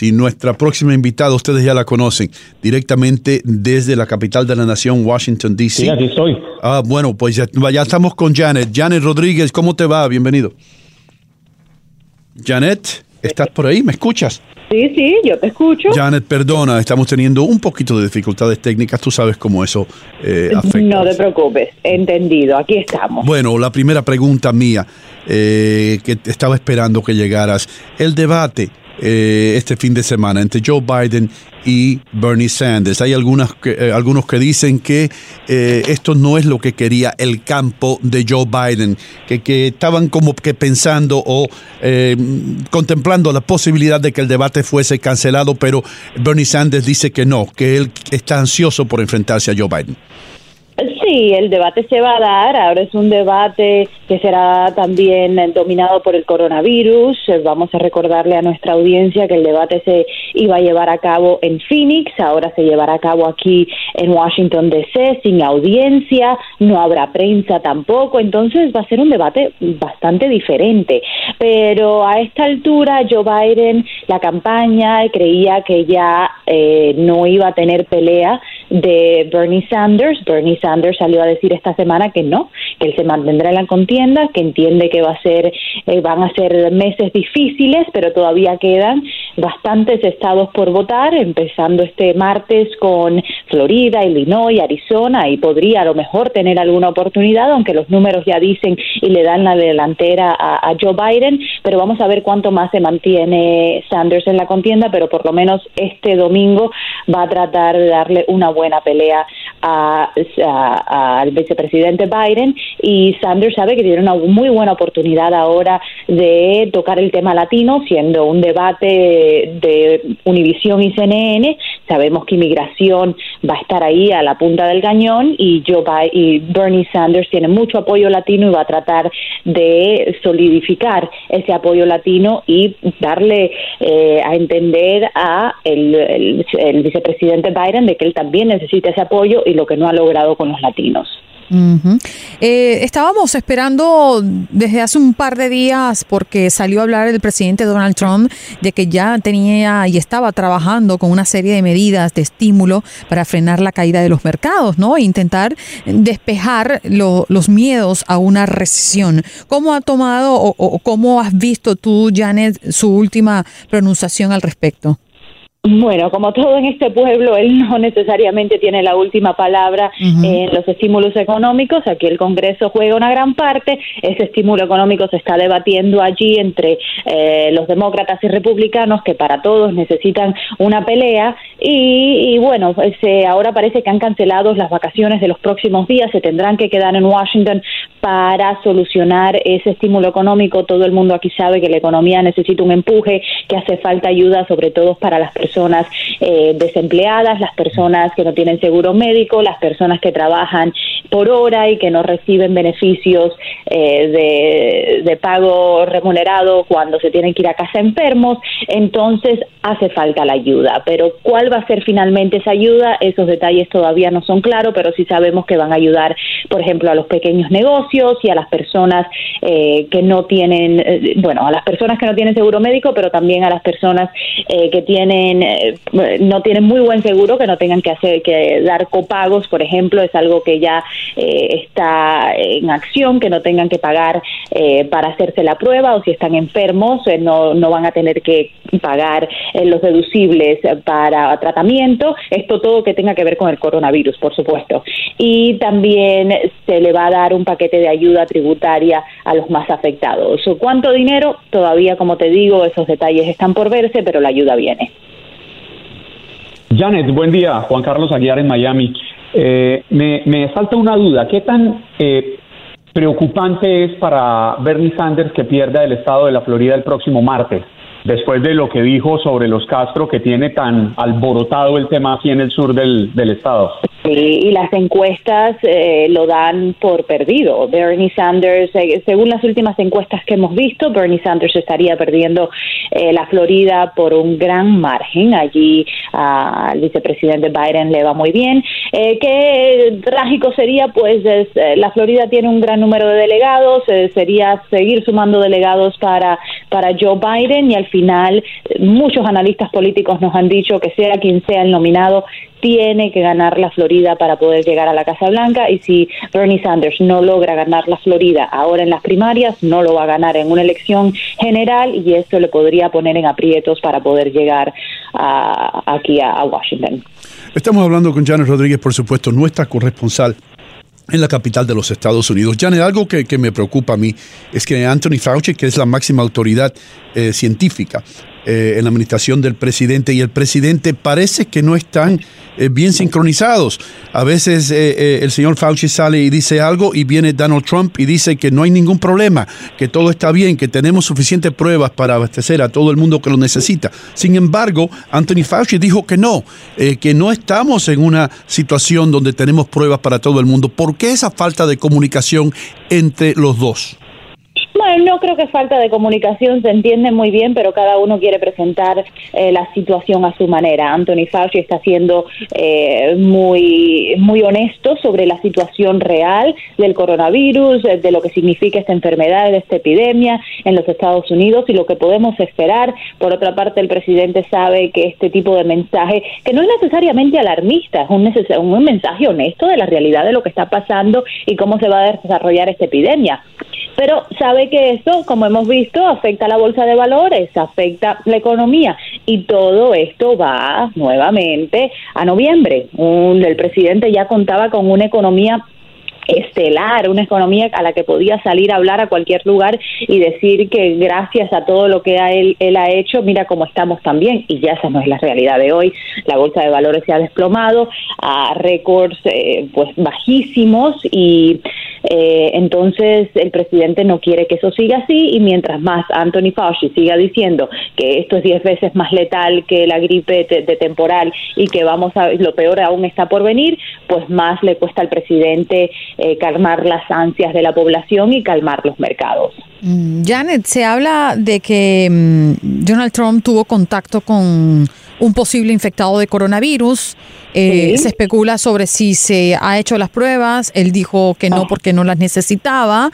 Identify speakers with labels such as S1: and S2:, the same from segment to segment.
S1: Y nuestra próxima invitada, ustedes ya la conocen, directamente desde la capital de la nación, Washington, D.C.
S2: Sí, aquí estoy.
S1: Ah, bueno, pues ya, ya estamos con Janet. Janet Rodríguez, ¿cómo te va? Bienvenido. Janet, ¿estás por ahí? ¿Me escuchas?
S3: Sí, sí, yo te escucho.
S1: Janet, perdona, estamos teniendo un poquito de dificultades técnicas, tú sabes cómo eso eh, afecta.
S3: No te preocupes, entendido, aquí estamos.
S1: Bueno, la primera pregunta mía, eh, que estaba esperando que llegaras, el debate eh, este fin de semana entre Joe Biden y Bernie Sanders. Hay algunas que, eh, algunos que dicen que eh, esto no es lo que quería el campo de Joe Biden, que, que estaban como que pensando o contemplando la posibilidad de que el debate fuese cancelado, pero Bernie Sanders dice que no, que él está ansioso por enfrentarse a Joe Biden.
S3: Sí, el debate se va a dar. Ahora es un debate que será también dominado por el coronavirus. Vamos a recordarle a nuestra audiencia que el debate se iba a llevar a cabo en Phoenix, ahora se llevará a cabo aquí en Washington DC sin audiencia, no habrá prensa tampoco, entonces va a ser un debate bastante diferente. Pero a esta altura Joe Biden, la campaña creía que ya eh, no iba a tener pelea de Bernie Sanders. Bernie Sanders salió a decir esta semana que no, que él se mantendrá en la contienda, que entiende que va a ser, eh, van a ser meses difíciles, pero todavía quedan bastantes estados por votar, empezando este martes con Florida, Illinois, Arizona, y podría a lo mejor tener alguna oportunidad, aunque los números ya dicen y le dan la delantera a, Joe Biden, pero vamos a ver cuánto más se mantiene Sanders en la contienda, pero por lo menos este domingo va a tratar de darle una buena pelea al vicepresidente Biden y Sanders sabe que tiene una muy buena oportunidad ahora de tocar el tema latino, siendo un debate de Univisión y CNN. Sabemos que inmigración va a estar ahí a la punta del cañón y Joe Bi- y Bernie Sanders tiene mucho apoyo latino y va a tratar de solidificar ese apoyo latino y darle eh, a entender a el vicepresidente Biden de que él también necesita ese apoyo y lo que no ha logrado con los latinos.
S4: Eh, estábamos esperando desde hace un par de días porque salió a hablar el presidente Donald Trump de que ya tenía y estaba trabajando con una serie de medidas de estímulo para frenar la caída de los mercados, ¿no? E intentar despejar lo- los miedos a una recesión. ¿Cómo ha tomado o, o cómo has visto tú, Janet, su última pronunciación al respecto?
S3: Bueno, como todo en este pueblo, él no necesariamente tiene la última palabra en los estímulos económicos. Aquí el Congreso juega una gran parte. Ese estímulo económico se está debatiendo allí entre eh, los demócratas y republicanos, que para todos necesitan una pelea. Y, y bueno, pues, eh, ahora parece que han cancelado las vacaciones de los próximos días. Se tendrán que quedar en Washington para solucionar ese estímulo económico. Todo el mundo aquí sabe que la economía necesita un empuje, que hace falta ayuda, sobre todo para las personas personas eh, desempleadas, las personas que no tienen seguro médico, las personas que trabajan por hora y que no reciben beneficios de, de pago remunerado cuando se tienen que ir a casa enfermos. Entonces hace falta la ayuda. Pero ¿cuál va a ser finalmente esa ayuda? Esos detalles todavía no son claros, pero sí sabemos que van a ayudar, por ejemplo, a los pequeños negocios y a las personas eh, que no tienen, eh, bueno, a las personas que no tienen seguro médico, pero también a las personas eh, que tienen, no tienen muy buen seguro, que no tengan que hacer, que dar copagos, por ejemplo, es algo que ya está en acción, que no tengan que pagar para hacerse la prueba o si están enfermos, no, no van a tener que pagar los deducibles para tratamiento, esto todo que tenga que ver con el coronavirus, por supuesto. Y también se le va a dar un paquete de ayuda tributaria a los más afectados. ¿Cuánto dinero? Todavía, como te digo, esos detalles están por verse, pero la ayuda viene.
S2: Janet, buen día. Juan Carlos Aguiar en Miami. Eh, me, me, salta una duda. ¿Qué tan eh, preocupante es para Bernie Sanders que pierda el estado de la Florida el próximo martes? después de lo que dijo sobre los Castro, que tiene tan alborotado el tema aquí en el sur del, del estado.
S3: Sí, y las encuestas eh, lo dan por perdido. Bernie Sanders, eh, según las últimas encuestas que hemos visto, Bernie Sanders estaría perdiendo eh, la Florida por un gran margen. Allí al vicepresidente Biden le va muy bien. qué trágico sería, pues la Florida tiene un gran número de delegados, sería seguir sumando delegados para, para Joe Biden y al final muchos analistas políticos nos han dicho que sea quien sea el nominado, tiene que ganar la Florida para poder llegar a la Casa Blanca y si Bernie Sanders no logra ganar la Florida ahora en las primarias, no lo va a ganar en una elección general y esto le podría poner en aprietos para poder llegar aquí a, Washington.
S1: Estamos hablando con Janet Rodríguez, por supuesto, nuestra corresponsal en la capital de los Estados Unidos. Janet, algo que, me preocupa a mí es que Anthony Fauci, que es la máxima autoridad eh, científica eh, en la administración del presidente, y el presidente parece que no están eh, bien sincronizados. A veces eh, el señor Fauci sale y dice algo y viene Donald Trump y dice que no hay ningún problema, que todo está bien, que tenemos suficientes pruebas para abastecer a todo el mundo que lo necesita. Sin embargo, Anthony Fauci dijo que no, que no estamos en una situación donde tenemos pruebas para todo el mundo. ¿Por qué esa falta de comunicación entre los dos?
S3: Bueno, no creo que falta de comunicación, se entiende muy bien, pero cada uno quiere presentar eh, la situación a su manera. Anthony Fauci está siendo eh, muy, muy honesto sobre la situación real del coronavirus, de lo que significa esta enfermedad, esta epidemia en los Estados Unidos y lo que podemos esperar. Por otra parte, el presidente sabe que este tipo de mensaje, que no es necesariamente alarmista, es un, un mensaje honesto de la realidad de lo que está pasando y cómo se va a desarrollar esta epidemia pero sabe que esto, como hemos visto, afecta a la bolsa de valores, afecta la economía y todo esto va nuevamente a noviembre. el presidente ya contaba con una economía estelar, una economía a la que podía salir a hablar a cualquier lugar y decir que gracias a todo lo que él, él ha hecho, mira cómo estamos también. Y ya esa no es la realidad de hoy. La bolsa de valores se ha desplomado a récords eh, pues bajísimos y eh, entonces el presidente no quiere que eso siga así y mientras más Anthony Fauci siga diciendo que esto es diez veces más letal que la gripe de, temporal y que vamos a lo peor aún está por venir, pues más le cuesta al presidente eh, calmar las ansias de la población y calmar los mercados.
S4: Mm, Janet, se habla de que mm, Donald Trump tuvo contacto con un posible infectado de coronavirus. Eh, se especula sobre si se ha hecho las pruebas. Él dijo que no ah. porque no las necesitaba.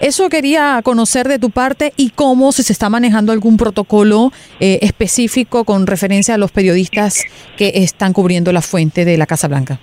S4: Eso quería conocer de tu parte y cómo si se está manejando algún protocolo eh, específico con referencia a los periodistas que están cubriendo la fuente de la Casa Blanca.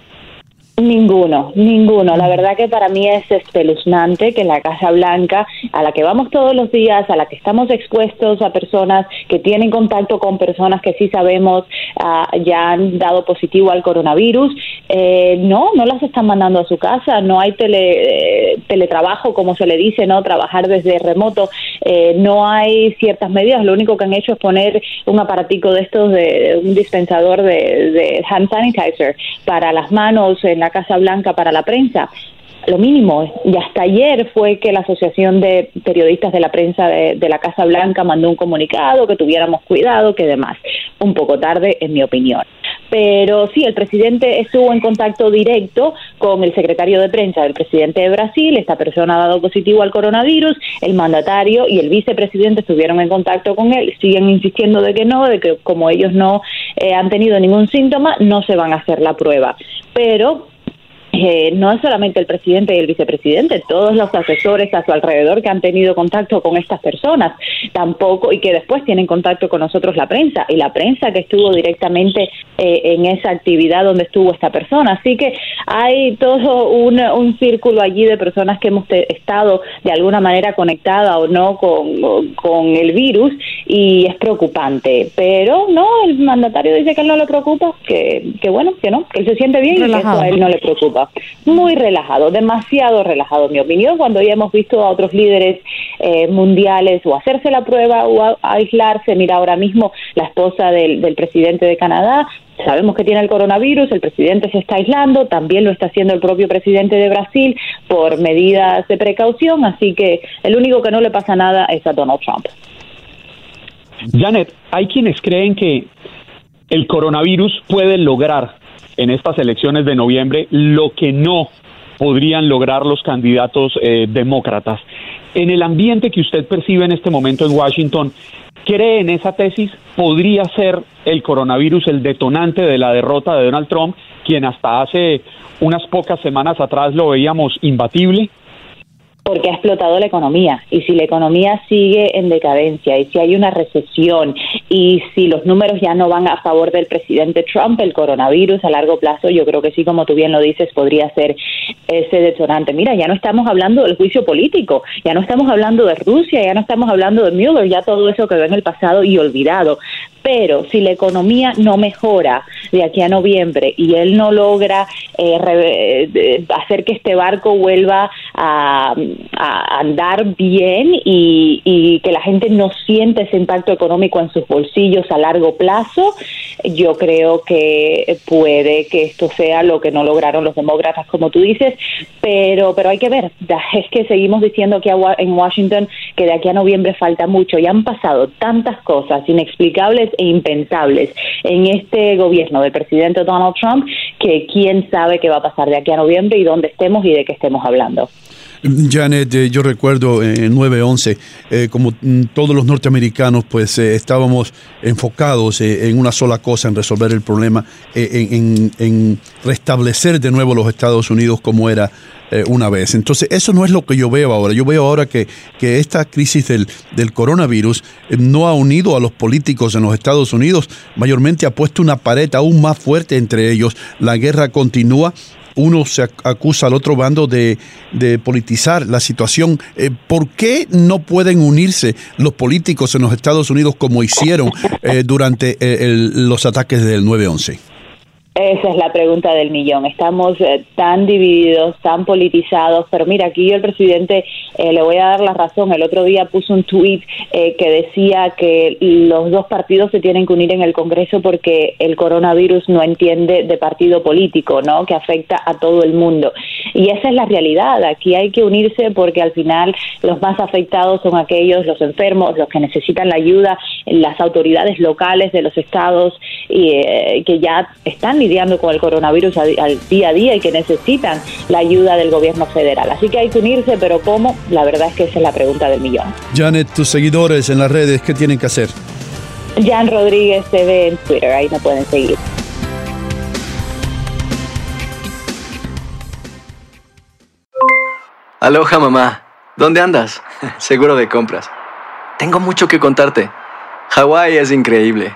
S3: Ninguno, ninguno. La verdad que para mí es espeluznante que la Casa Blanca, a la que vamos todos los días, a la que estamos expuestos a personas que tienen contacto con personas que sí sabemos ah, ya han dado positivo al coronavirus, eh, no, no las están mandando a su casa, no hay tele, eh, teletrabajo, como se le dice, no trabajar desde remoto, eh, no hay ciertas medidas, lo único que han hecho es poner un aparatico de estos, de un dispensador de, de hand sanitizer para las manos en la Casa Blanca para la prensa lo mínimo. Y hasta ayer fue que la Asociación de Periodistas de la Prensa de, la Casa Blanca mandó un comunicado que tuviéramos cuidado, que demás. Un poco tarde, en mi opinión. Pero sí, el presidente estuvo en contacto directo con el secretario de prensa del presidente de Brasil. Esta persona ha dado positivo al coronavirus. El mandatario y el vicepresidente estuvieron en contacto con él. Siguen insistiendo de que no, de que como ellos no eh, han tenido ningún síntoma, no se van a hacer la prueba. Pero eh, no es solamente el presidente y el vicepresidente, todos los asesores a su alrededor que han tenido contacto con estas personas, tampoco, y que después tienen contacto con nosotros la prensa, y la prensa que estuvo directamente eh, en esa actividad donde estuvo esta persona. Así que hay todo un, un círculo allí de personas que hemos estado de alguna manera conectada o no con, con el virus, y es preocupante. Pero no, el mandatario dice que él no le preocupa, que, que bueno, que no, que él se siente bien y que eso a él no le preocupa muy relajado, demasiado relajado, en mi opinión, cuando ya hemos visto a otros líderes eh, mundiales o hacerse la prueba o aislarse. Mira, ahora mismo la esposa del, del presidente de Canadá Sabemos que tiene el coronavirus, el presidente se está aislando, también lo está haciendo el propio presidente de Brasil por medidas de precaución, así que el único que no le pasa nada es a Donald Trump.
S2: Janet, hay quienes creen que el coronavirus puede lograr en estas elecciones de noviembre lo que no podrían lograr los candidatos eh, demócratas. En el ambiente que usted percibe en este momento en Washington, ¿cree en esa tesis? ¿Podría ser el coronavirus el detonante de la derrota de Donald Trump, quien hasta hace unas pocas semanas atrás lo veíamos imbatible?
S3: Porque ha explotado la economía y si la economía sigue en decadencia y si hay una recesión y si los números ya no van a favor del presidente Trump, el coronavirus a largo plazo, yo creo que sí, como tú bien lo dices, podría ser ese detonante. Mira, ya no estamos hablando del juicio político, ya no estamos hablando de Rusia, ya no estamos hablando de Mueller, ya todo eso quedó en el pasado y olvidado. Pero si la economía no mejora de aquí a noviembre y él no logra eh, eh, hacer que este barco vuelva a, andar bien y, y, que la gente no siente ese impacto económico en sus bolsillos a largo plazo, yo creo que puede que esto sea lo que no lograron los demócratas, como tú dices, pero, pero hay que ver. Es que seguimos diciendo aquí en Washington que de aquí a noviembre falta mucho y han pasado tantas cosas inexplicables e impensables en este gobierno del presidente Donald Trump que quién sabe qué va a pasar de aquí a noviembre y dónde estemos y de qué estemos hablando.
S1: Janet, eh, yo recuerdo en 9-11, eh, como mm, todos los norteamericanos, pues eh, estábamos enfocados en una sola cosa, en resolver el problema, en, en, restablecer de nuevo los Estados Unidos como era una vez. Entonces, eso no es lo que yo veo ahora. Yo veo ahora que, que esta crisis del, del coronavirus no ha unido a los políticos en los Estados Unidos, mayormente ha puesto una pared aún más fuerte entre ellos. La guerra continúa uno se acusa al otro bando de, politizar la situación. Eh, ¿Por qué no pueden unirse los políticos en los Estados Unidos como hicieron eh, durante eh, los ataques del 9-11?
S3: Esa es la pregunta del millón. Estamos eh, tan divididos, tan politizados, pero mira, aquí yo el presidente eh, le voy a dar la razón. El otro día puso un tuit eh, que decía que los dos partidos se tienen que unir en el Congreso porque el coronavirus no entiende de partido político, ¿no? Que afecta a todo el mundo. Y esa es la realidad. Aquí hay que unirse porque al final los más afectados son aquellos, los enfermos, los que necesitan la ayuda, las autoridades locales de los estados y que ya están lidiando con el coronavirus al día a día y que necesitan la ayuda del gobierno federal. Así que hay que unirse, pero ¿cómo? La verdad es que esa es la pregunta del millón.
S1: Janet, tus seguidores en las redes, ¿qué tienen que hacer?
S3: Jan Rodríguez TV en Twitter, ahí me pueden seguir.
S5: Aloha mamá, ¿dónde andas? Seguro de compras. Tengo mucho que contarte. Hawái es increíble.